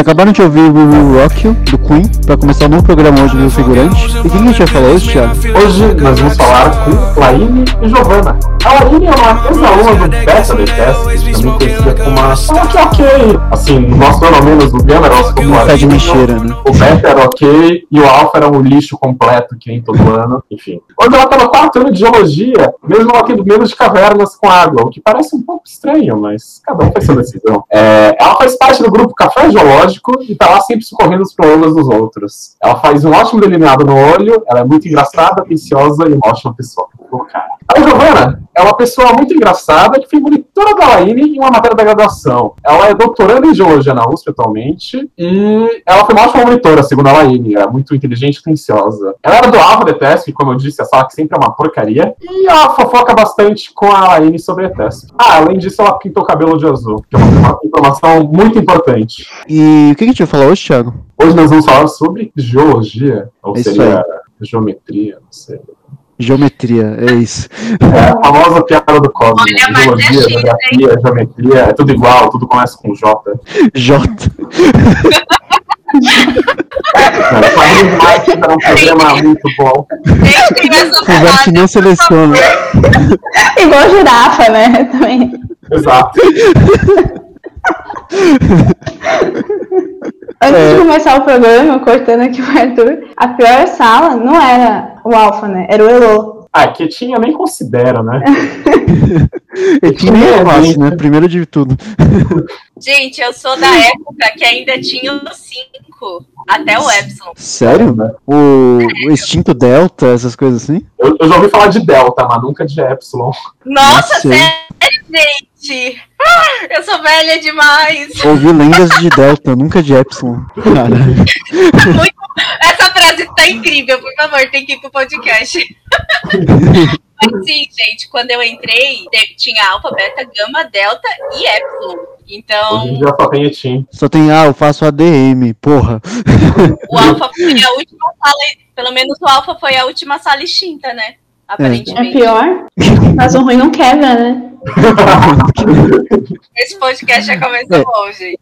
acabaram de ouvir o Will Rock You, do Queen, pra começar o novo programa hoje do Figurante. E o que a gente vai falar hoje, Thiago? Hoje nós vamos falar com Laine e Giovanna. A Laine é uma ex-aluna do Beta BTS, também conhecida como uma ok, ok. Assim, nós pelo menos no Gama elas como Tá de mexeira, né? O Beta era ok e o Alpha era um lixo completo que nem todo ano, enfim. Hoje ela tá no quarto ano de geologia, mesmo ela tendo medo de cavernas com água, o que parece um pouco estranho, mas cada um faz sua decisão. É, ela faz parte do grupo Café Geológico e tá lá sempre socorrendo os problemas dos outros. Ela faz um ótimo delineado no olho, ela é muito engraçada, atenciosa e uma ótima pessoa. Pô, cara. A Giovana é uma pessoa muito engraçada que foi monitora da Laine em uma matéria da graduação. Ela é doutoranda em geologia na USP atualmente e ela foi uma ótima monitora, segundo a Laine. Ela é muito inteligente e atenciosa. Ela era do Alva DTS, como eu disse, a sala que sempre é uma porcaria. E ela fofoca bastante com a Laine sobre a ETESP. Ah, além disso, ela pintou o cabelo de azul, que é uma informação muito importante. E o que a gente vai falar hoje, Thiago? Hoje nós vamos falar sobre geologia, ou É isso seria geometria, não sei. Geometria, é isso. É a famosa piada do Cosmo. Olha, mas é Geologia, X, geografia, geometria, é tudo igual, tudo começa com J. J. Cara, Fabrício Marques era um programa muito bom. Conversa não seleciona. Igual girafa, né? Também. Exato. Antes É. de começar o programa, cortando aqui o Arthur, a pior sala não era o Alfa, né? Era o Elo. Ah, quietinha eu nem considero, né? E que nem é fácil, né? Primeiro de tudo. Gente, eu sou da época que ainda tinha o 5 até o Epsilon. Sério? O, o extinto Delta, essas coisas assim? Eu, eu já ouvi falar de Delta, mas nunca de Epsilon. Nossa, sério, gente! Ah, Eu sou velha demais! Ouvi lendas de Delta, nunca de Epsilon. Muito- Essa frase tá incrível, por favor, tem que ir pro podcast. Mas sim, gente, quando eu entrei, tinha alfa, beta, gama, delta e epsilon. Hoje Então, dia só tem Etim. Só tem, eu faço ADM, porra. o alfa foi a última sala, pelo menos o alfa foi a última sala extinta, né? É Aparentemente. pior, mas o ruim não quebra, né? Esse podcast já começou É. bom, gente.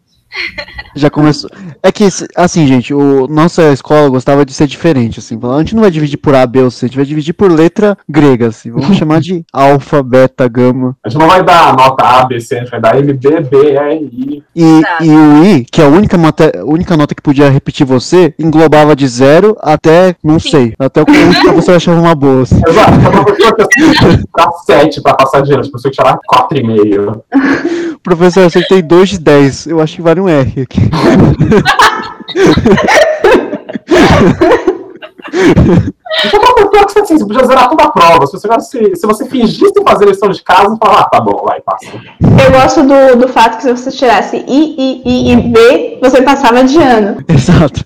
Já começou. É que, assim, gente, o, nossa escola gostava de ser diferente, assim. A gente não vai dividir por A, B ou C, a gente vai dividir por letra grega, assim. Vamos chamar de alfa, beta, gama. A gente não vai dar nota A, B, C, a gente vai dar M, B, B, R, I. E, Tá. e o I, que é a única, mate- única nota que podia repetir você, englobava de zero até, não sei, até o que você achava uma boa. assim. Exato, pessoa que assim, pra 7 pra passar de ano, as pessoas que tiraram 4,5. Professor, eu acertei 2 de 10. Eu acho que vale um R aqui. Então, pior que você, assim, você podia zerar toda a prova. Se você, se, se você fingisse fazer lição de casa, você fala, ah, tá bom, vai, passa. Eu gosto do, do fato que se você tirasse I, I, I e B, você passava de ano. Exato.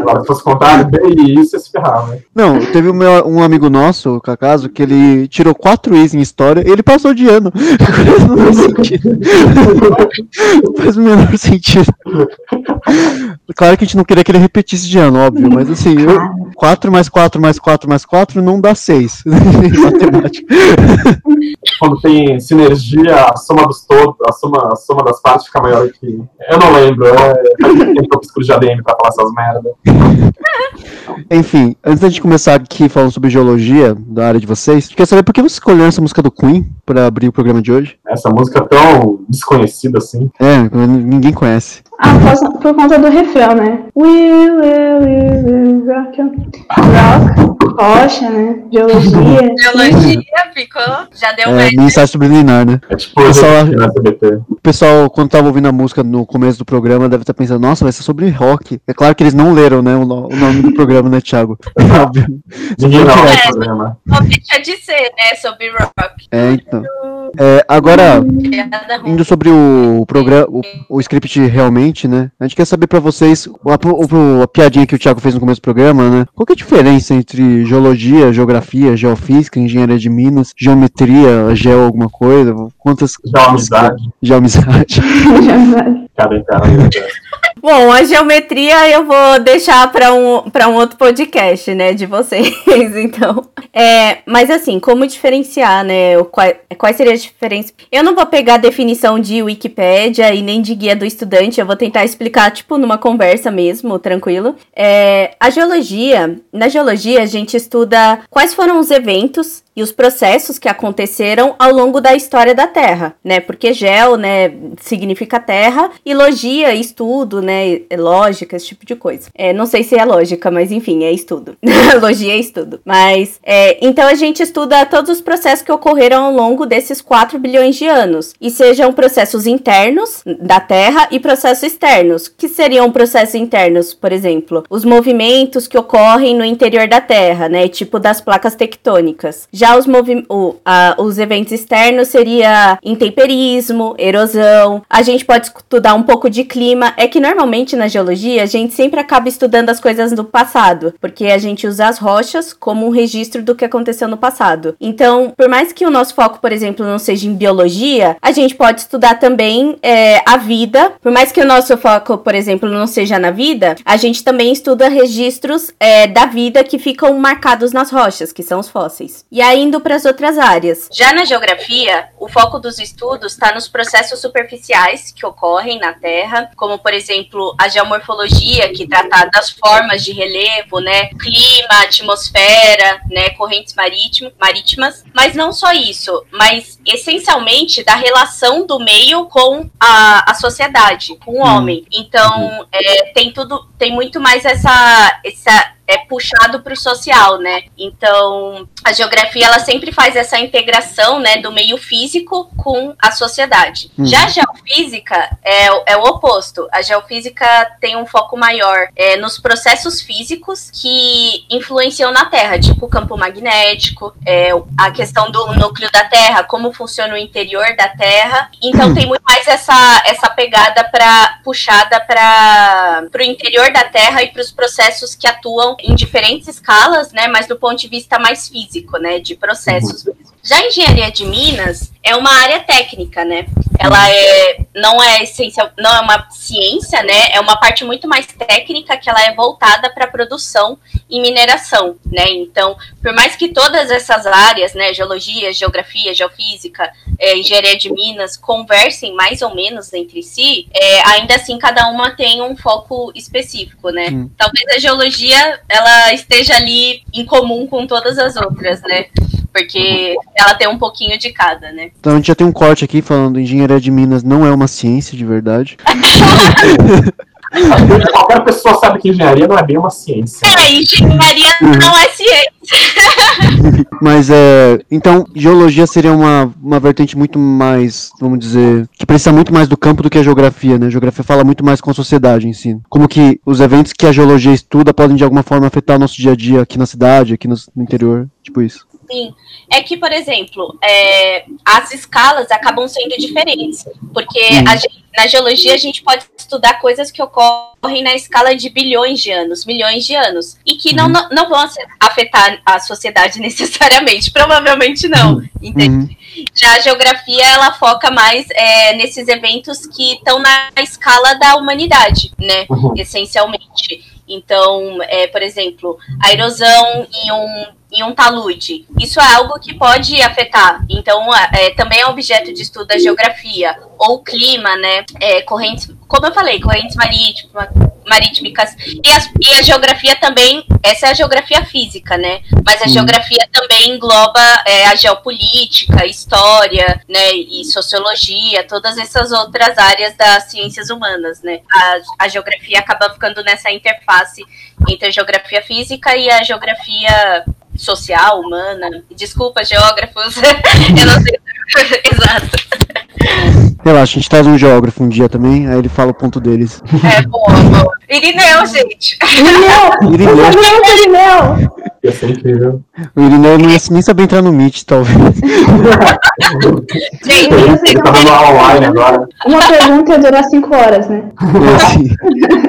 Agora, se fosse contrário, B e I, você se ferrava. Não, teve um, meu- um amigo nosso, o Cacaso, que ele tirou 4 Is em história e ele passou de ano. Não faz sentido. Não faz o menor sentido. Claro que a gente não queria que ele repetisse de ano, óbvio, mas assim, 4 mais 4 mais 4 mais 4 não dá 6. Matemática. Quando tem sinergia, a soma dos todos, a soma, a soma das partes fica maior que. Eu não lembro, é. Faz tempo que eu pesquiso de ADM pra falar essas merdas. Enfim, antes da gente começar aqui falando sobre geologia da área de vocês, quer saber por que você escolheu essa música do Queen pra abrir o programa de hoje? Essa música é tão desconhecida assim. É, ninguém conhece. Ah, por, por conta do refrão, né? We will, we will rock you. Rock, rocha, né? Biologia. Biologia ficou. Já deu É, mais. mensagem subliminar, né? É tipo Pessoal- na SBT. O pessoal, quando tava ouvindo a música no começo do programa, deve estar pensando, nossa, vai ser sobre rock. É claro que eles não leram, né, o, o nome do programa, né, Thiago? Óbvio. Ninguém não É. é programa. Não deixa de ser, né? Sobre rock. É, É, agora, ruim. indo sobre o programa, o, o script realmente, né? A gente quer saber pra vocês, a, o- a piadinha que o Thiago fez no começo do programa, né? Qual que é a diferença entre geologia, geografia, geofísica, engenharia de minas, geometria, geo alguma coisa? Quantas. Já uma amizade. Geoamizade. Cada. Bom, a geometria eu vou deixar para um, um outro podcast, né, de vocês, então. É, mas assim, como diferenciar, né, o, qual, quais seriam as diferenças? Eu não vou pegar a definição de Wikipédia e nem de guia do estudante, eu vou tentar explicar, tipo, numa conversa mesmo, tranquilo. É, a geologia, na geologia a gente estuda quais foram os eventos e os processos que aconteceram ao longo da história da Terra, né? Porque geo, né, significa terra e logia, estudo, né, é lógica, esse tipo de coisa. É, não sei se é lógica, mas enfim, é estudo. logia é estudo. Mas, é, então a gente estuda todos os processos que ocorreram ao longo desses 4 bilhões de anos. E sejam processos internos da Terra e processos externos. Que seriam processos internos, por exemplo? Os movimentos que ocorrem no interior da Terra, né? Tipo das placas tectônicas. Já os, movi o, a- os eventos externos seria intemperismo, erosão. A gente pode estudar um pouco de clima. É que normalmente na geologia a gente sempre acaba estudando as coisas do passado, porque a gente usa as rochas como um registro do que aconteceu no passado. Então, por mais que o nosso foco, por exemplo, não seja em biologia, a gente pode estudar também é, a vida. Por mais que o nosso foco, por exemplo, não seja na vida, a gente também estuda registros é, da vida que ficam marcados nas rochas, que são os fósseis. E aí indo para as outras áreas. Já na geografia, o foco dos estudos está nos processos superficiais que ocorrem na Terra, como por exemplo a geomorfologia, que trata das formas de relevo, né, clima, atmosfera, né, correntes marítimo- marítimas. Mas não só isso, mas essencialmente da relação do meio com a, a sociedade, com o homem. Então é, tem tudo, tem muito mais essa, essa é puxado para o social, né? Então, a geografia ela sempre faz essa integração, né, do meio físico com a sociedade. Uhum. Já a geofísica é, o- é o oposto. A geofísica tem um foco maior é, nos processos físicos que influenciam na Terra, tipo o campo magnético, é, a questão do núcleo da Terra, como funciona o interior da Terra. Então, tem muito mais essa, essa pegada para puxada para o interior da Terra e para os processos que atuam em diferentes escalas, né? Mas do ponto de vista mais físico, né? De processos. mesmo. Já a engenharia de Minas é uma área técnica, né? Ela é não é essencial, não é uma ciência, né? É uma parte muito mais técnica que ela é voltada para produção e mineração, né? Então, por mais que todas essas áreas, né, geologia, geografia, geofísica, é, engenharia de minas conversem mais ou menos entre si, é, ainda assim cada uma tem um foco específico, né? Hum. Talvez a geologia ela esteja ali em comum com todas as outras, né? Porque ela tem um pouquinho de cada, né? Então a gente já tem um corte aqui falando engenharia de minas não é uma ciência de verdade. Qualquer pessoa sabe que engenharia não é bem uma ciência. É, engenharia não é ciência. Mas é. Então, geologia seria uma, uma vertente muito mais, vamos dizer, que precisa muito mais do campo do que a geografia, né? A geografia fala muito mais com a sociedade em si. Como que os eventos que a geologia estuda podem de alguma forma afetar o nosso dia a dia aqui na cidade, aqui no, no interior, tipo isso. Sim. É que, por exemplo, é, as escalas acabam sendo diferentes. Porque a gen- na geologia a gente pode estudar coisas que ocorrem na escala de bilhões de anos, milhões de anos. E que não, não, não vão afetar a sociedade necessariamente. Provavelmente não. Entende? Já a geografia, ela foca mais é, nesses eventos que estão na escala da humanidade, né? Uhum. Essencialmente. Então, é, por exemplo, a erosão em um, em um talude. Isso é algo que pode afetar. Então, é, também é objeto de estudo da geografia. Ou clima, né? É, correntes, como eu falei, correntes marítimas, marítimas. E, as- e a geografia também, essa é a geografia física, né? Mas a geografia também engloba é, a geopolítica, história, né? E sociologia, todas essas outras áreas das ciências humanas, né? A, a geografia acaba ficando nessa interface entre a geografia física e a geografia social, humana. Desculpa, geógrafos. eu não sei. Exato. Relaxa, a gente traz um geógrafo um dia também, aí ele fala o ponto deles. É bom, bom. Irineu, gente. Irineu! Irineu. Favor, Irineu! Ia ser incrível. O Irineu não ia nem saber entrar no Meet, talvez. Gente, Ele tá dando aula online agora. Uma pergunta ia durar cinco horas, né? É assim.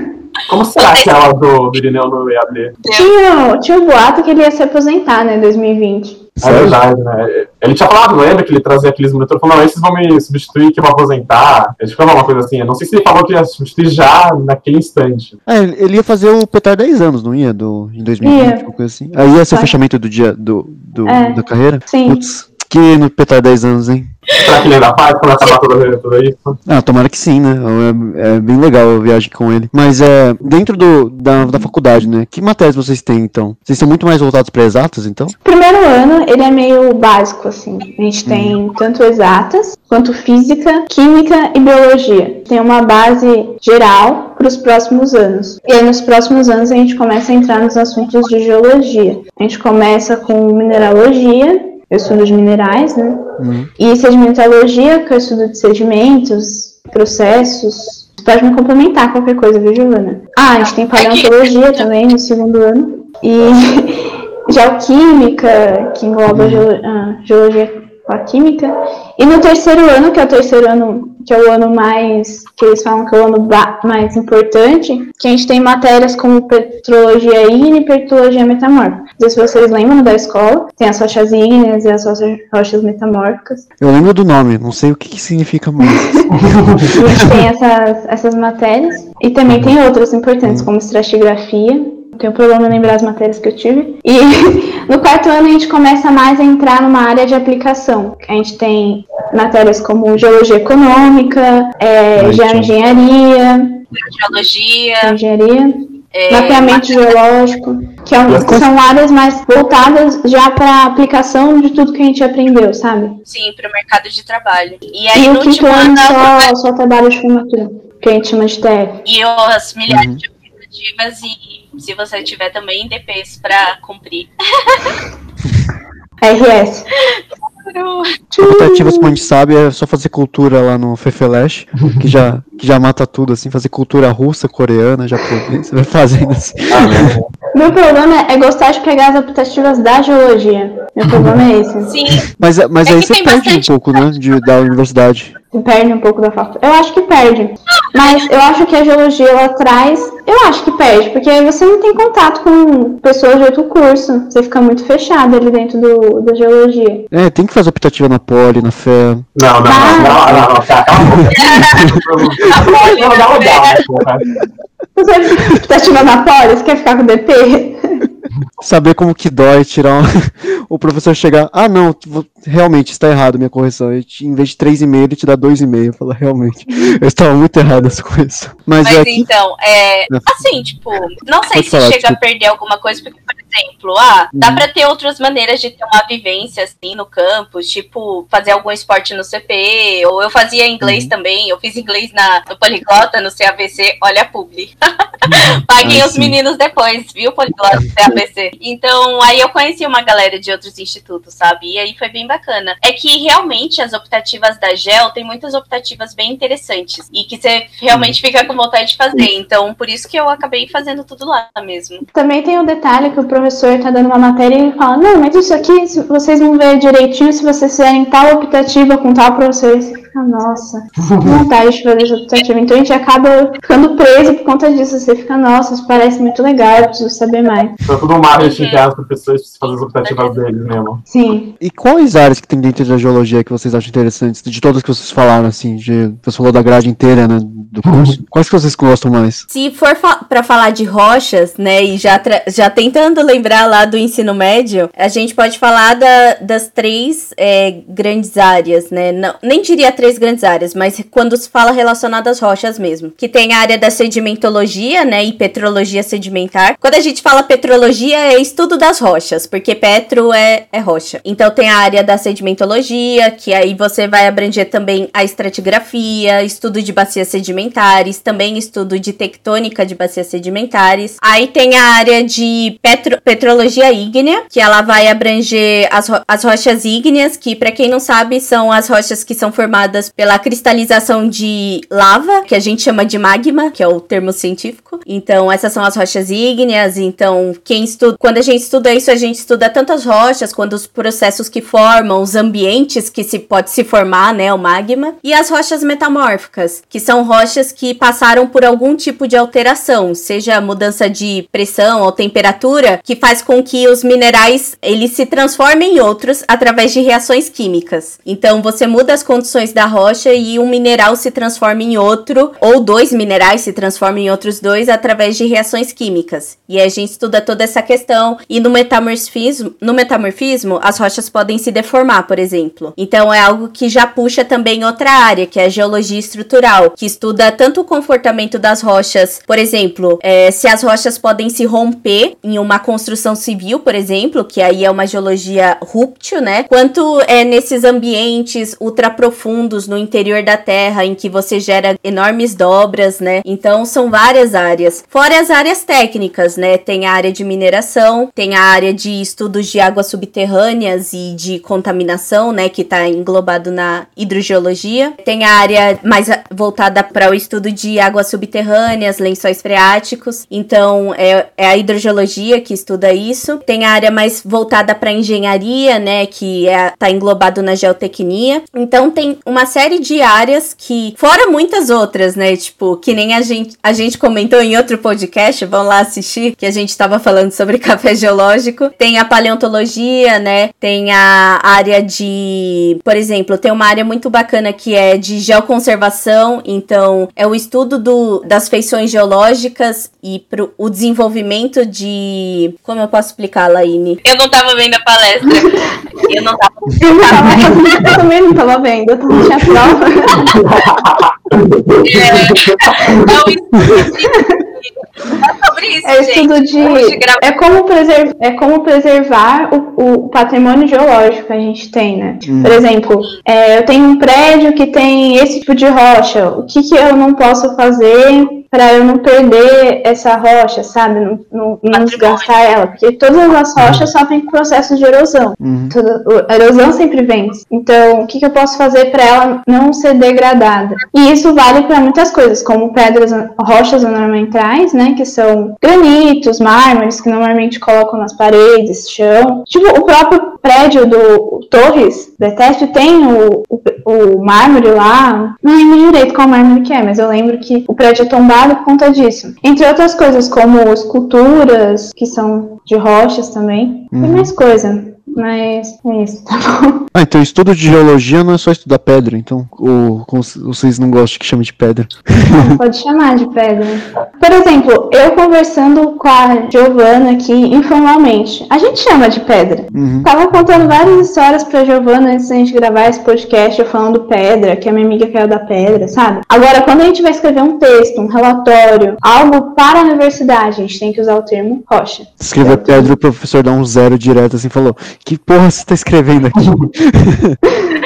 Como será aquela do, do Irineu no EAD? Tinha, tinha um boato que ele ia se aposentar, né, em 2020. É verdade, né? Ele tinha falado, lembra que ele trazia aqueles monitores falou, não, esses vão me substituir que eu vou aposentar. Ele falou uma coisa assim, eu não sei se ele falou que ia substituir já naquele instante. É, ele ia fazer o Petar 10 anos, não ia? Do, em 2020, Ia. alguma coisa assim. Aí ia ser o fechamento do dia do, do- É. da carreira? Sim. Putz, que no Petar 10 anos, hein? Será que ele ainda faz quando acabar tudo, tudo isso? Ah, tomara que sim, né? É, é bem legal a viagem com ele. Mas é, dentro do, da, da faculdade, né? Que matérias vocês têm, então? Vocês são muito mais voltados para exatas, então? Primeiro ano, ele é meio básico, assim. A gente tem tanto exatas, quanto física, química e biologia. Tem uma base geral para os próximos anos. E aí, nos próximos anos, a gente começa a entrar nos assuntos de geologia. A gente começa com mineralogia, eu estudo de minerais, né? E sedimentologia, que é o estudo de sedimentos, processos. Você pode me complementar qualquer coisa, viu, Giovana? Ah, a gente tem paleontologia também no segundo ano. E geoquímica, que engloba geo- a geologia com a química. E no terceiro ano, que é o terceiro ano, que é o ano mais, que eles falam que é o ano mais importante, que a gente tem matérias como petrologia ígnea e petrologia metamórfica. Não sei se vocês lembram da escola, tem as rochas ígneas e as rochas, rochas metamórficas. Eu lembro do nome, não sei o que, que significa mais. A gente tem essas, essas matérias. E também tem outras importantes, como estratigrafia. Não tenho problema em lembrar as matérias que eu tive. E no quarto ano a gente começa mais a entrar numa área de aplicação. A gente tem matérias como geologia econômica, é, geoengenharia, geologia, engenharia, é, mapeamento geológico, que é um- Mas- são áreas mais voltadas já para a aplicação de tudo que a gente aprendeu, sabe? sim, para o mercado de trabalho. E aí, E no o quinto último ano só, só trabalho de formatura, que a gente chama de TF. e as milhares de optativas e se você tiver também DPs para cumprir. RS. Optativas, como a gente sabe, é só fazer cultura lá no Fefeleche, que já, que já mata tudo, assim, fazer cultura russa, coreana, japonesa, você vai fazendo assim. Meu problema é gostar de pegar as optativas da geologia. Meu problema é esse. Sim, Mas, mas É aí você perde bastante- um pouco, né, de, da universidade. Perde um pouco da faculdade. Eu acho que perde. Mas eu acho que a geologia ela traz. Eu acho que perde, porque aí você não tem contato com pessoas de outro curso. Você fica muito fechado ali dentro do, da geologia. É, tem que fazer optativa na Poli, na FE. Não, não, não, não, não, não, cara, cala a boca. Não, dá legal, né, porra. Você tá tirando a poli, você quer ficar com DP? Saber como que dói tirar um... o professor chegar, ah não, realmente está errado minha correção. Te- em vez de 3,5 ele te dá 2,5. Fala, realmente, eu estava muito errado essa correção. Mas, mas é aqui, então, é, assim, tipo, não sei Pode se falar, chega desculpa. a perder alguma coisa, porque, por exemplo, ah, dá Uhum. pra ter outras maneiras de ter uma vivência assim no campus, tipo fazer algum esporte no CP, ou eu fazia inglês também, eu fiz inglês na, no Poliglota, no CABC, olha a publi. Paguem Ah, os sim. meninos depois, viu, Poliglota, CABC. Então, aí eu conheci uma galera de outros institutos, sabe? E aí foi bem bacana. É que realmente as optativas da GEL tem muitas optativas bem interessantes e que você realmente fica com vontade de fazer. Então, por isso que eu acabei fazendo tudo lá mesmo. Também tem o detalhe que o professor tá dando uma matéria e ele fala, não, mas isso aqui se vocês vão ver direitinho se vocês fizerem tal optativa com tal professor. E você fica, nossa, vontade de fazer essa optativa. Então a gente acaba ficando preso por conta disso. Você fica, nossa, isso parece muito legal, eu preciso saber mais. Foi tudo um marketing que as pessoas precisam fazer as optativas deles mesmo. Sim. E quais áreas que tem dentro da geologia que vocês acham interessantes? De todas que vocês falaram, assim, de, você falou da grade inteira, né, do curso. Quais que vocês gostam mais? Se for fa pra falar de rochas, né, e já, já tentando lembrar lá do ensino médio, a gente pode falar da- das três é, grandes áreas, né? Não, nem diria três grandes áreas, mas quando se fala relacionado às rochas mesmo. Que tem a área da sedimentologia, né, e petrologia sedimentar. Quando a gente fala petrologia, é estudo das rochas, porque petro é, é rocha. Então tem a área da sedimentologia, que aí você vai abranger também a estratigrafia, estudo de bacias sedimentares, também estudo de tectônica de bacias sedimentares. Aí tem a área de petro- petrologia ígnea, que ela vai abranger as, ro- as rochas ígneas, que para quem não sabe são as rochas que são formadas pela cristalização de lava, que a gente chama de magma, que é o termo científico. Então essas são as rochas ígneas. Então quem estuda, quando a gente estuda isso, a gente estuda tanto as rochas quanto os processos que formam, os ambientes que se pode se formar, né, o magma, e as rochas metamórficas, que são rochas que passaram por algum tipo de alteração, seja mudança de pressão ou temperatura, que faz com que os minerais eles se transformem em outros através de reações químicas. Então você muda as condições da rocha e um mineral se transforma em outro, ou dois minerais se transformam em outros dois através de reações químicas. E a gente estuda toda essa questão e no metamorfismo, no metamorfismo as rochas podem se deformar, por exemplo. Então é algo que já puxa também outra área, que é a geologia estrutural, que estuda tanto o comportamento das rochas, por exemplo, é, se as rochas podem se romper em uma construção civil, por exemplo, que aí é uma geologia rúptil, né? Quanto é nesses ambientes ultraprofundos no interior da Terra, em que você gera enormes dobras, né? Então são várias áreas. Fora as áreas técnicas, né? Tem a área de mineração, tem a área de estudos de águas subterrâneas e de contaminação, né? Que está englobado na hidrogeologia. Tem a área mais voltada para o estudo de águas subterrâneas, lençóis freáticos. Então é, é a hidrogeologia que estuda isso. Tem a área mais voltada para engenharia, né? Que é, tá englobado na geotecnia. Então tem uma série de áreas que, fora muitas outras, né? Tipo, que nem a gente, a gente comentou em outro podcast, vão lá assistir, que a gente tava falando sobre café geológico. Tem a paleontologia, né? Tem a área de, por exemplo, tem uma área muito bacana que é de geoconservação, então é o estudo do, das feições geológicas e pro, o desenvolvimento de, como eu posso explicar, Laine? Eu não tava vendo a palestra. Eu não tava. Eu, também não tava vendo, eu não tinha prova. Não, é sobre isso, É gente. estudo de. Hoje grava- É como, é como preservar o, o patrimônio geológico que a gente tem, né? Por exemplo, é, eu tenho um prédio que tem esse tipo de rocha. O que, que eu não posso fazer para eu não perder essa rocha, sabe? Não, não, não desgastar ela. Porque todas as rochas sofrem com processos de erosão. Uhum. Toda- a erosão sempre vence. Então, o que, que eu posso fazer para ela não ser degradada? E isso vale para muitas coisas, como pedras, rochas ornamentais, né? Que são granitos, mármores, que normalmente colocam nas paredes, chão. Tipo, o próprio prédio do Torres, da ETESP, tem o, o, o mármore lá. Não lembro direito qual mármore que é, mas eu lembro que o prédio é tombado por conta disso. Entre outras coisas, como esculturas, que são de rochas também. Tem Uhum. mais coisa. Mas é isso, tá bom? Ah, então estudo de geologia não é só estudar pedra, então. Ou vocês não gostam que chame de pedra. Não pode chamar de pedra. Por exemplo, eu conversando com a Giovana aqui informalmente, a gente chama de pedra. Uhum. Tava contando várias histórias pra Giovana antes da gente gravar esse podcast, eu falando pedra, que a minha amiga caiu da pedra, sabe? Agora, quando a gente vai escrever um texto, um relatório, algo para a universidade, a gente tem que usar o termo rocha. Escrever pedra, o professor dá um zero direto assim falou: Que porra você tá escrevendo aqui?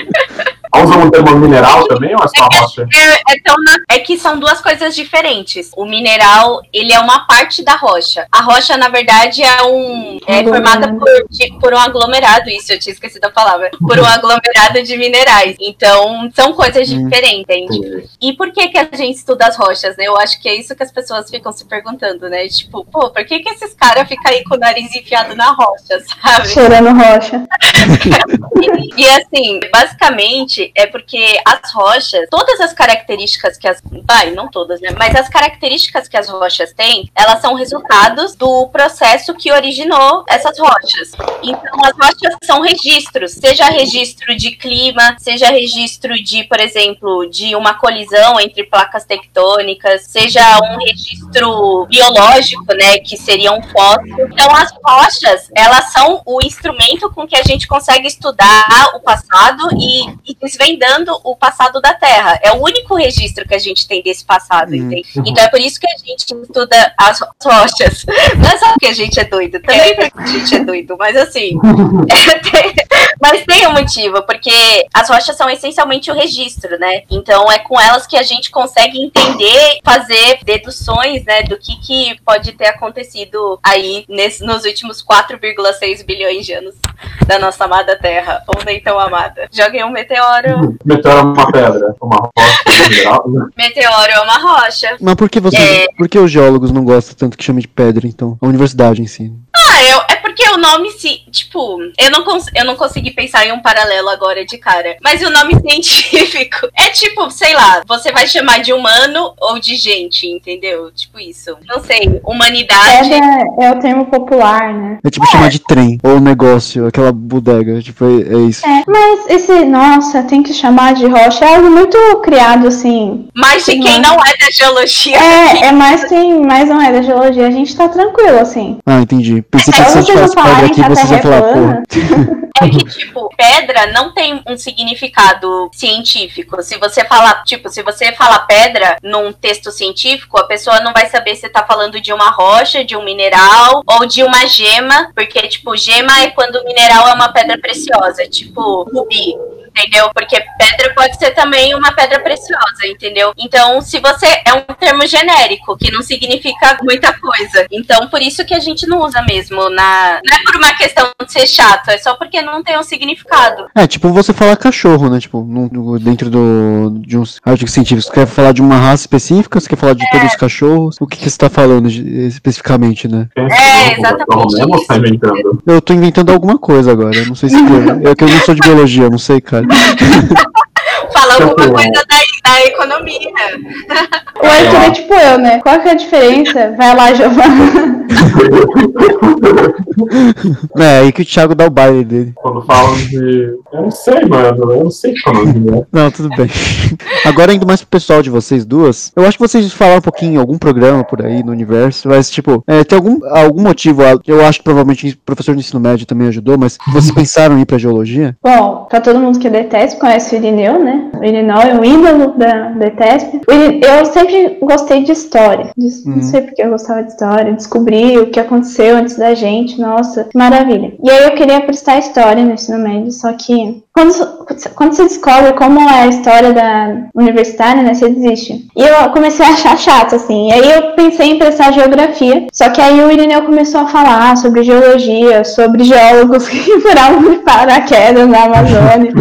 Usa um termo mineral também ou é só rocha? É, é tão na- é que são duas coisas diferentes. O mineral, ele é uma parte da rocha. A rocha, na verdade, é um é formada por, de- por um aglomerado. Isso, eu tinha esquecido a palavra. Por um aglomerado de minerais. Então, são coisas Hum. diferentes. entende? E por que, que a gente estuda as rochas, né? Eu acho que é isso que as pessoas ficam se perguntando, né? Tipo, pô, por que, que esses caras ficam aí com o nariz enfiado na rocha, sabe? Cheirando rocha. E, e, assim, basicamente é porque as rochas, todas as características que as. Vai, não todas, né? Mas as características que as rochas têm, elas são resultados do processo que originou essas rochas. Então, as rochas são registros, seja registro de clima, seja registro de, por exemplo, de uma colisão entre placas tectônicas, seja um registro biológico, né? Que seria um fóssil. Então, as rochas, elas são o instrumento com que a gente consegue estudar o passado e, e desvendando o passado da Terra. É o único registro que a gente tem desse passado, Hum. entende? Então é por isso que a gente estuda as rochas. Não é só porque a gente é doido, também porque a gente é doido, mas assim. tem- mas tem um motivo, porque as rochas são essencialmente o registro, né? Então é com elas que a gente consegue entender, fazer deduções, né, do que, que pode ter acontecido aí nesse, nos últimos 4,6 bilhões de anos da nossa amada Terra, ou nem tão amada. Joguei um meteoro. Meteoro é uma pedra, uma rocha, mineral. Meteoro é uma rocha. Mas por que vocês. É. Por que os geólogos não gostam tanto que chame de pedra, então? A universidade em si. É porque o nome se. Tipo, eu não, cons eu não consegui pensar em um paralelo agora de cara. Mas o nome científico é tipo, sei lá, você vai chamar de humano ou de gente, entendeu? Tipo isso. Não sei. Humanidade. Pedra é o termo popular, né? É tipo chamar de trem, ou negócio, aquela bodega. Tipo, é, é isso. É, mas esse, nossa, tem que chamar de rocha é algo muito criado, assim. Mas de quem não é da geologia. É, é mais quem mais não é da geologia. A gente tá tranquilo, assim. Ah, entendi. Pensei que a gente vocês falarem aqui, que a vocês Terra é falar, plana. É que, tipo, pedra não tem um significado científico. Se você falar, tipo, se você falar pedra num texto científico, a pessoa não vai saber se tá falando de uma rocha, de um mineral ou de uma gema, porque, tipo, gema é quando o mineral é uma pedra preciosa, tipo, rubi. Entendeu? Porque pedra pode ser também uma pedra preciosa, entendeu? Então, se você. É um termo genérico, que não significa muita coisa. Então, por isso que a gente não usa mesmo. Na... Não é por uma questão de ser chato, é só porque não tem um significado. É, tipo você falar cachorro, né? Tipo, no- no- dentro do, de uns artigos científicos. Você quer falar de uma raça específica? Você quer falar de todos os cachorros? O que, que você tá falando especificamente, né? É, no exatamente? Eu tô inventando alguma coisa agora. eu Não sei se. Eu, é que eu não sou de biologia, não sei, cara. Fala alguma Tipo, coisa da, da economia. O Arthur é tipo eu, né? Qual que é a diferença? Vai lá, Giovana. É, aí que o Thiago dá o baile dele. Quando falam de. Eu não sei, mano. Eu não sei economia. Não, tudo bem. Agora indo mais pro pessoal de vocês duas, eu acho que vocês falaram um pouquinho em algum programa por aí no universo, mas tipo, é, tem algum, algum motivo, eu acho que provavelmente o professor de ensino médio também ajudou, mas vocês pensaram em ir pra geologia? Bom, pra todo mundo que é DETESP conhece o Irineu, né? O Irineu é o ídolo da Iri- Eu sempre gostei de história. De- Uhum. Não sei porque eu gostava de história. Descobri o que aconteceu antes da gente. Nossa, maravilha. E aí eu queria prestar história no ensino médio, só que quando, quando você descobre como é a história da universitária, né, você desiste. E eu comecei a achar chato, assim. E aí eu pensei em prestar geografia, só que aí o Irineu começou a falar sobre geologia, sobre geólogos que furavam de paraquedas na Amazônia,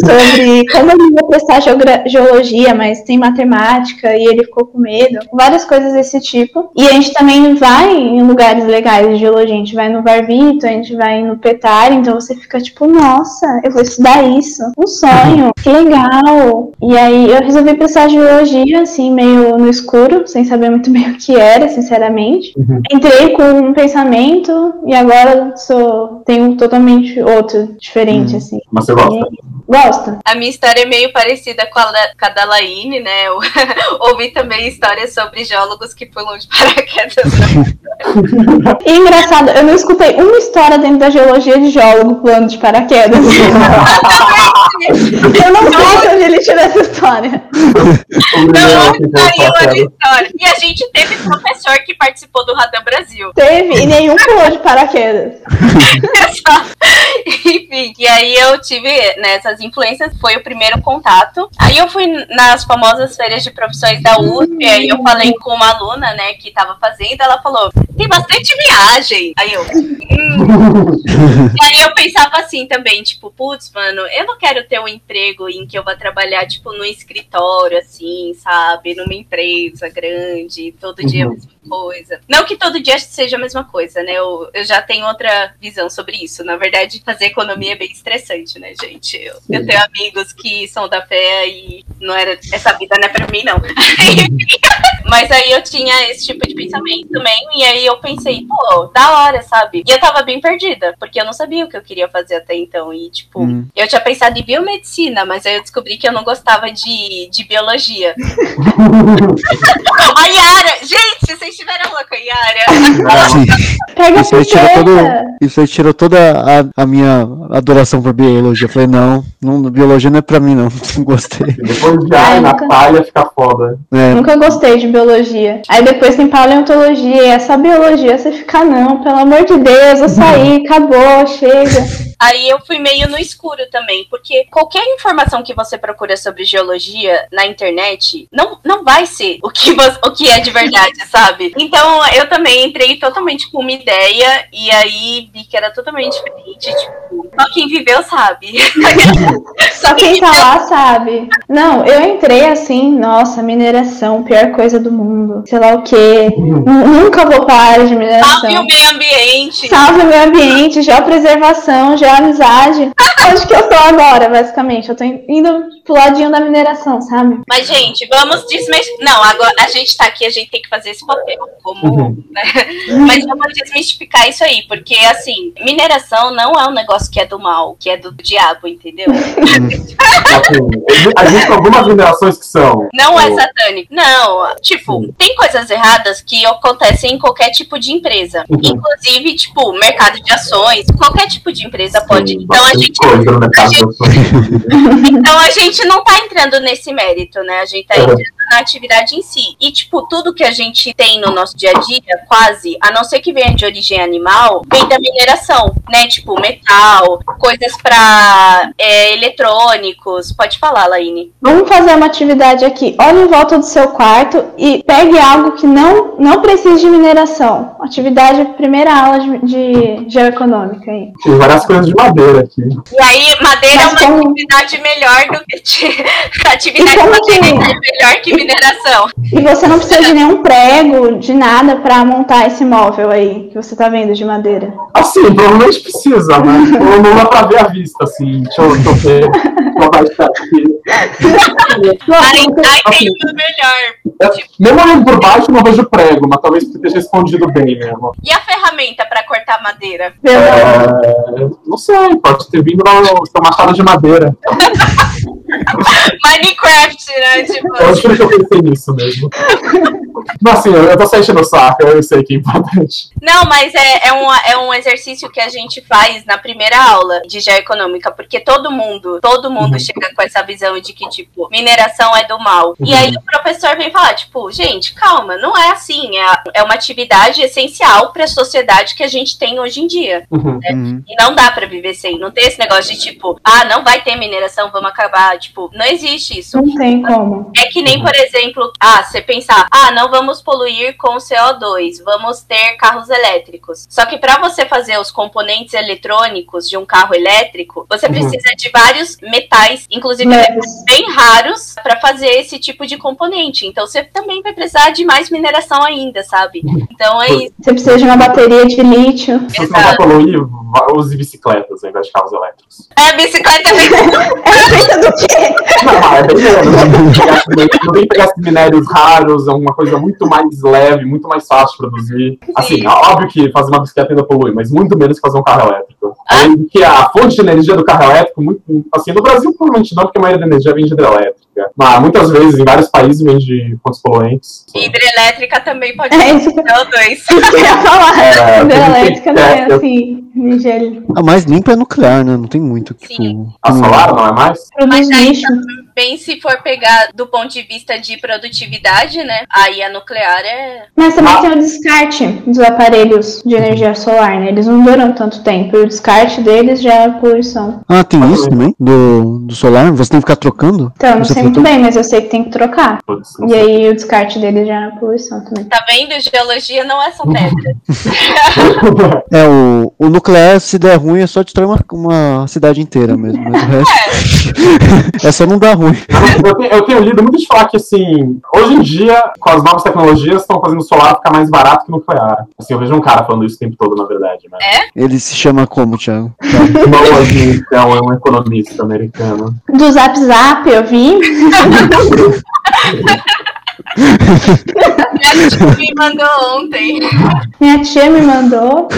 sobre como ele ia prestar geologia mas tem matemática e ele ficou com medo. Várias coisas desse tipo. E a gente também vai em lugares legais de geologia. A gente vai no Varvito, a gente vai no Petar, então você fica tipo, nossa, eu vou estudar isso. Um sonho, que legal. E aí eu resolvi prestar geologia, assim, meio no escuro, sem saber muito bem o que era, sinceramente. Uhum. Entrei com um pensamento e agora sou tenho totalmente outro, diferente, Hum. assim. Mas você gosta. Gosto. A minha história é meio parecida com a, da- com a da Laine, né? Eu ouvi também histórias sobre geólogos que pulam de paraquedas. E engraçado, eu não escutei uma história dentro da geologia de geólogo pulando de paraquedas. eu não sei de onde ele tirou essa história. Não, saiu a história. E a gente teve professor que participou do Radam Brasil. Teve e nenhum pulou de paraquedas. Enfim, e aí eu tive nessas influências, foi o primeiro contato. Aí eu fui nas famosas feiras de profissões da USP, aí eu falei com uma aluna, né, que tava fazendo, ela falou, tem bastante viagem. Aí eu, hum. E aí eu pensava assim também, tipo, putz, mano, eu não quero ter um emprego em que eu vou trabalhar, tipo, no escritório, assim, sabe? Numa empresa grande, todo dia a Uhum. mesma coisa. Não que todo dia seja a mesma coisa, né? Eu, eu já tenho outra visão sobre isso. Na verdade, fazer economia é bem estressante, né, gente? Eu, eu tenho amigos que são da fé e não era. Essa vida não é pra mim, não. Mas aí eu tinha esse tipo de pensamento também. E aí eu pensei, pô, da hora, sabe? E eu tava bem perdida, porque eu não sabia o que eu queria fazer até então. E, tipo, Hum. eu tinha pensado em biomedicina, mas aí eu descobri que eu não gostava de, de biologia. a Yara! Gente, vocês tiveram aula com a Yara? Sim. Pega Isso aí tirou, todo, isso aí tirou toda a, a minha adoração por biologia. Eu falei, não, não, biologia não é pra mim, não. Não gostei. Depois de ai, É, nunca- Natália fica foda. É, Nunca gostei de biologia. Aí depois tem paleontologia, e essa biologia você fica, não, pelo amor de Deus, eu saí, acabou, chega. Aí eu fui meio no escuro também, porque qualquer informação que você procura sobre geologia na internet não, não vai ser o que, você- o que é de verdade, sabe? Então eu também entrei totalmente com uma ideia e aí vi que era totalmente diferente. Tipo, só quem viveu sabe. Só quem tá lá sabe. Não, eu entrei assim, nossa, mineração, pior coisa do mundo. Sei lá o quê. Nu- Nunca vou para a área de Salve o mineração. meio ambiente. Salve o meio ambiente, geopreservação, geoamizade. Onde que eu tô agora, basicamente? Eu tô indo pro ladinho da mineração, sabe? Mas, gente, vamos desmistificar. Não, agora a gente tá aqui, a gente tem que fazer esse papel. Como, Uhum. né? Mas vamos desmistificar isso aí, porque, assim, mineração não é um negócio que é do mal, que é do diabo, entendeu? Assim, existem algumas minerações que são. Não é o- satânico. Não, tipo, Sim. tem coisas erradas que acontecem em qualquer tipo de empresa. Uhum. Inclusive, tipo, mercado de ações, qualquer tipo de empresa pode. Sim, Então a gente coisa a ações. Então a gente não tá entrando nesse mérito, né? A gente tá Uhum. entrando na atividade em si. E, tipo, tudo que a gente tem no nosso dia a dia, quase, a não ser que venha de origem animal, vem da mineração, né? Tipo, metal, coisas pra é, eletrônicos. Pode falar, Laine. Vamos fazer uma atividade aqui. Olhe em volta do seu quarto e pegue algo que não, não precise de mineração. Atividade, primeira aula de, de geoeconômica aí. Tem várias coisas de madeira aqui. E aí, madeira é Mas uma como- atividade melhor do que. atividade como que- madeira é melhor que mineração. E você não precisa de nenhum prego, de nada pra montar esse móvel aí que você tá vendo de madeira. Assim, provavelmente precisa, mas não não dá pra ver a vista, assim. Deixa eu, deixa eu ver. Vou baixar aqui. Aí, Nossa, aí tem o melhor. É, Mesmo olhando por baixo, não vejo prego, mas talvez esteja escondido bem mesmo. E a ferramenta pra cortar madeira? É, não sei, pode ter vindo no seu machado de madeira. Minecraft, né? Tipo, Eu acho que eu pensei nisso mesmo. Mas assim, eu tô só enchendo o saco, eu sei que é importante. Não, mas é, é, um, é um exercício que a gente faz na primeira aula de geoeconômica, porque todo mundo, todo mundo Uhum. chega com essa visão de que, tipo, mineração é do mal. E Uhum. aí o professor vem falar, tipo, gente, calma, não é assim. É, é uma atividade essencial pra sociedade que a gente tem hoje em dia. Uhum. uhum. E não dá pra viver sem. Não tem esse negócio de, tipo, ah, não vai ter mineração, vamos acabar. Tipo, não existe isso. Não tem como. É que nem, por exemplo, ah, você pensar, ah, não vamos poluir com CO2, vamos ter carros elétricos. Só que para você fazer os componentes eletrônicos de um carro elétrico, você Uhum. precisa de vários metais, inclusive Leves. metais bem raros, para fazer esse tipo de componente. Então você também vai precisar de mais mineração ainda, sabe? Então é isso. Você precisa de uma bateria de lítio. Se você não vai poluir, use bicicletas ao invés de carros elétricos. É, a bicicleta é bem É feita do quê? Não, é bem pegar- tem minérios raros, é uma coisa muito mais leve, muito mais fácil de produzir. Assim, óbvio que fazer uma bicicleta ainda polui, mas muito menos que fazer um carro elétrico. De que a fonte de energia do carro elétrico, muito, assim, no Brasil provavelmente não, porque a maioria da energia vem de hidrelétrica. Mas muitas vezes, em vários países, vem de fontes poluentes. hidrelétrica também pode É ser isso. CO2. Isso que eu ia falar. É, Hidrelétrica não é assim, energia A mais limpa é nuclear, né? Não tem muito. Sim. Tipo, A solar não é mais? Mas aí lixo. Bem, se for pegar do ponto de vista de produtividade, né? Aí a nuclear é. Mas também Ah. tem o descarte dos aparelhos de energia solar, né? Eles não duram tanto tempo. E o descarte deles já é poluição. Ah, tem isso também? Do, do solar? Você tem que ficar trocando? Então, eu não sei muito bem, mas eu sei que tem que trocar. E aí o descarte deles já é poluição também. Tá vendo? Geologia não é só pedra. É, o, o nuclear, se der ruim, é só destrói uma, uma cidade inteira mesmo. Mas o resto. é só não dar ruim. Eu tenho, eu tenho lido muito de falar que, assim, hoje em dia, com as novas tecnologias, estão fazendo o solar ficar mais barato que o nuclear. Assim, eu vejo um cara falando isso o tempo todo, na verdade, né? Ele se chama como, Thiago? Não, assim, então, é um economista americano. Do Zap Zap, eu vi. Minha tia me mandou ontem. Minha tia me mandou.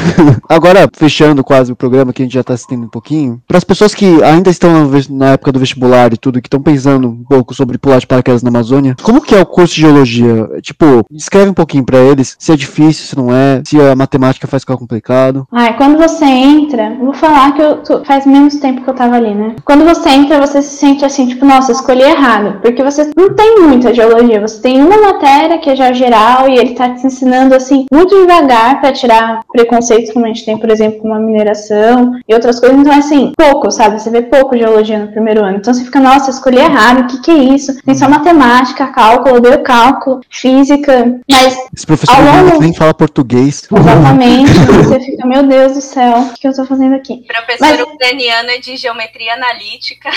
Agora, fechando quase o programa, que a gente já tá assistindo um pouquinho, para as pessoas que ainda estão na época do vestibular e tudo, que estão pensando um pouco sobre pular de paraquedas na Amazônia, como que é o curso de geologia? Tipo, descreve um pouquinho para eles, se é difícil, se não é, se a matemática faz ficar complicado. Ai, quando você entra, vou falar que eu tô- faz menos tempo que eu tava ali, né? Quando você entra, você se sente assim, tipo, nossa, escolhi errado. Porque você não tem muita geologia, você tem uma matéria que é já geral e ele tá te ensinando assim, muito devagar pra tirar preconceitos como a gente tem, por exemplo, com a mineração e outras coisas. Então, assim, pouco, sabe? Você vê pouco geologia no primeiro ano. Então você fica, nossa, escolhi errado, o que que é isso? Tem só matemática, cálculo, deu cálculo, física, mas Esse professor Ao longo- nem fala português. Exatamente. você fica, meu Deus do céu, o que eu tô fazendo aqui? Professora Mas- ucraniana de geometria analítica.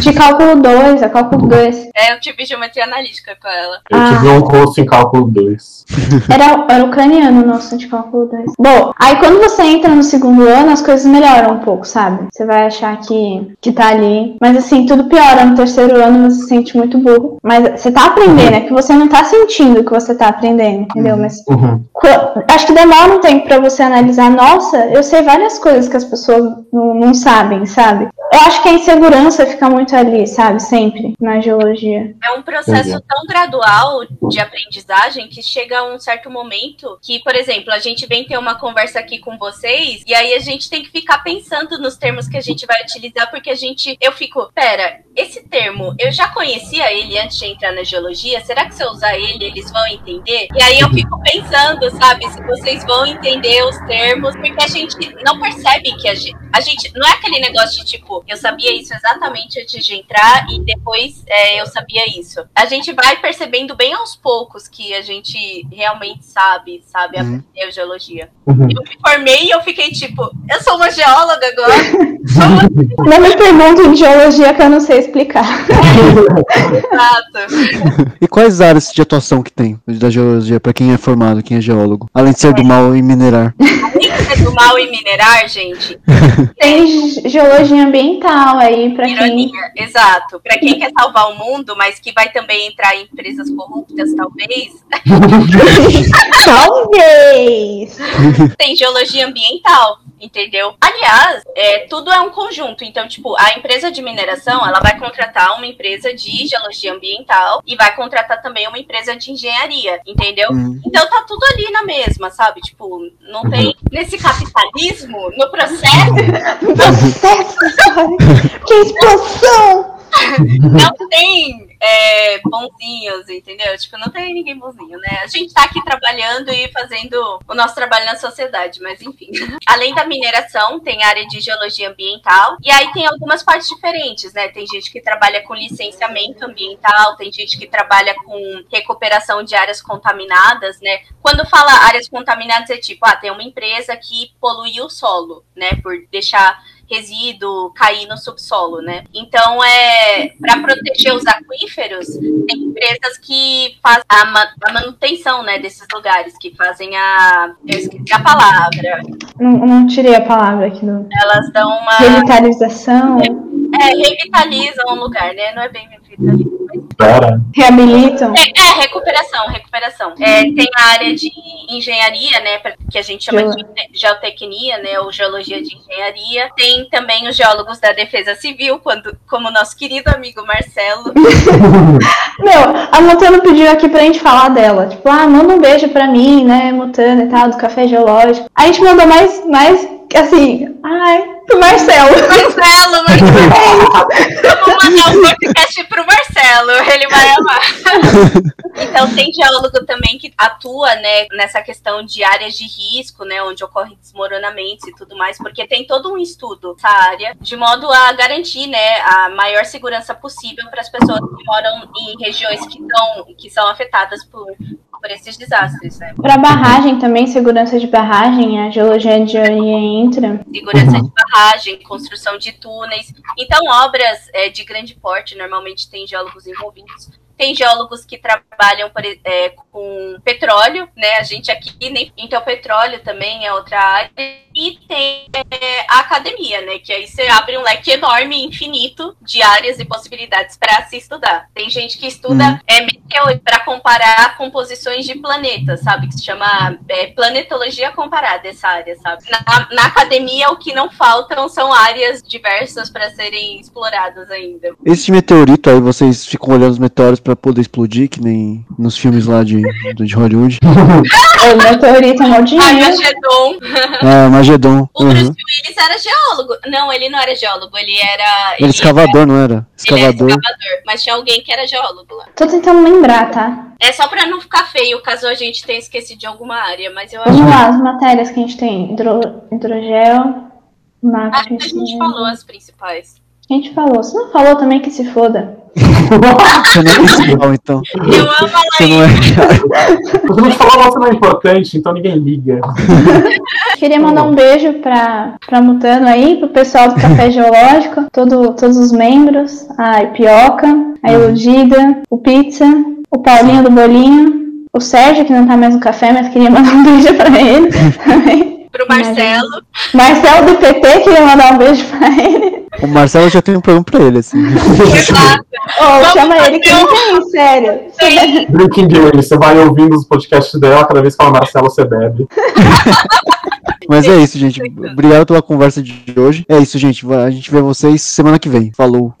De cálculo 2, é cálculo 2. É, eu tive geometria analítica com ela. Eu Ah. tive um curso em cálculo 2. Era, era ucraniano o nosso de cálculo 2. Bom, aí quando você entra no segundo ano, as coisas melhoram um pouco, sabe? Você vai achar que, que tá ali. Mas assim, tudo piora. No terceiro ano você se sente muito burro. Mas você tá aprendendo, é que você não tá sentindo que você tá aprendendo, entendeu? Mas Uhum. Acho que demora um tempo pra você analisar. Nossa, eu sei várias coisas que as pessoas não, não sabem, sabe? Eu acho que a insegurança fica muito ali, sabe? Sempre na geologia. É um processo Entendi. tão gradual de aprendizagem que chega a um certo momento que, por exemplo, a gente vem ter uma conversa aqui com vocês e aí a gente tem que ficar pensando nos termos que a gente vai utilizar porque a gente, eu fico, pera, esse termo eu já conhecia ele antes de entrar na geologia. Será que se eu usar ele eles vão entender? E aí eu fico pensando, sabe, se vocês vão entender os termos porque a gente não percebe que a gente, a gente não é aquele negócio de tipo, eu sabia isso exatamente antes de entrar e depois é, eu sabia isso. A gente vai percebendo bem aos poucos que a gente realmente sabe, sabe, Uhum. aprender geologia. Uhum. Eu me formei e eu fiquei tipo, eu sou uma geóloga agora. Não me perguntem de geologia que eu não sei explicar. exato? E quais áreas de atuação que tem da geologia para quem é formado, quem é geólogo? Além de ser do mal e minerar. Além de ser do mal e minerar, gente, Tem ge- geologia ambiental aí pra quem. ironia, exato. Pra quem quer salvar o mundo, mas que vai também entrar em empresas corruptas, talvez, Talvez! tem geologia ambiental, entendeu? Aliás, é, tudo é um conjunto. Então, tipo, a empresa de mineração, ela vai contratar uma empresa de geologia ambiental e vai contratar também uma empresa de engenharia, entendeu? Hum. Então tá tudo ali na mesma, sabe? Tipo, não tem nesse capitalismo, no processo, que explosão! Não tem é, bonzinhos, entendeu? Tipo, não tem ninguém bonzinho, né? A gente tá aqui trabalhando e fazendo o nosso trabalho na sociedade, mas enfim. Além da mineração, tem área de geologia ambiental, e aí tem algumas partes diferentes, né? Tem gente que trabalha com licenciamento ambiental, tem gente que trabalha com recuperação de áreas contaminadas, né? Quando fala áreas contaminadas, é tipo, ah, tem uma empresa que poluiu o solo, né? Por deixar resíduo cair no subsolo, né? Então, é para proteger os aquíferos, tem empresas que fazem a, ma a, manutenção, né, desses lugares, que fazem a eu esqueci a palavra. Não, não tirei a palavra aqui do. Elas dão uma revitalização. É, revitalizam o lugar, né? Não é bem revitalizam. Pera. Reabilitam? É, é, recuperação, recuperação. É, tem a área de engenharia, né, que a gente chama de geotecnia, né, ou geologia de engenharia. Tem também os geólogos da defesa civil, quando, como o nosso querido amigo Marcelo. Meu, a Mutano pediu aqui pra gente falar dela. Tipo, ah, manda um beijo pra mim, né, Mutano e tal, do café geológico. A gente mandou mais, mais assim, ai, pro Marcelo. Marcelo, Marcelo. Vamos mandar um podcast pro Marcelo, ele vai amar. então tem geólogo também que atua, né, nessa questão de áreas de risco, né, onde ocorrem desmoronamentos e tudo mais, porque tem todo um estudo nessa área, de modo a garantir, né, a maior segurança possível para as pessoas que moram em regiões que, tão, que são afetadas por por esses desastres, né? Para barragem também, segurança de barragem, a geologia de entra. Segurança uhum. de barragem, construção de túneis. Então, obras é, de grande porte normalmente tem geólogos envolvidos. Tem geólogos que trabalham é, com petróleo, né? A gente aqui nem. Então, petróleo também é outra área. E tem é, a academia, né? Que aí você abre um leque enorme, infinito de áreas e possibilidades para se estudar. Tem gente que estuda uhum. é, para comparar composições de planetas, sabe? Que se chama é, planetologia comparada, essa área, sabe? Na, na, academia, o que não faltam são áreas diversas para serem exploradas ainda. Esse meteorito aí, vocês ficam olhando os meteoros para poder explodir, que nem nos filmes lá de, de Hollywood. o meteorito é mal dinheiro. Armagedon. É, Armagedon. O uhum. Bruce Willis era geólogo. Não, ele não era geólogo, ele era. Ele, ele escavador, era... não era? Escavador. Ele era escavador, mas tinha alguém que era geólogo lá. Tô tentando lembrar, tá? É só pra não ficar feio caso a gente tenha esquecido de alguma área, mas eu acho. Vamos lá, as matérias que a gente tem: Hidro... hidrogel, marketing. Acho que a gente falou as principais. A gente falou. Você não falou também que se foda. você não é principal, então. Eu amo a Você não é. Você não falou, você não é importante, então ninguém liga. Queria mandar um beijo pra, pra Mutano aí, pro pessoal do Café Geológico, todo, todos os membros, a Ipioca, a Eludida, o Pizza, o Paulinho do Bolinho, o Sérgio, que não tá mais no café, mas queria mandar um beijo pra ele também pro Marcelo. Marcelo do PT, queria mandar um beijo pra ele. O Marcelo já tem um programa pra ele, assim. Exato. oh, chama ele que não tem, sério. Drinking Game, você vai ouvindo os podcasts dela, cada vez que fala Marcelo, você bebe. Mas é isso, gente. Obrigado pela conversa de hoje. É isso, gente. A gente vê vocês semana que vem. Falou.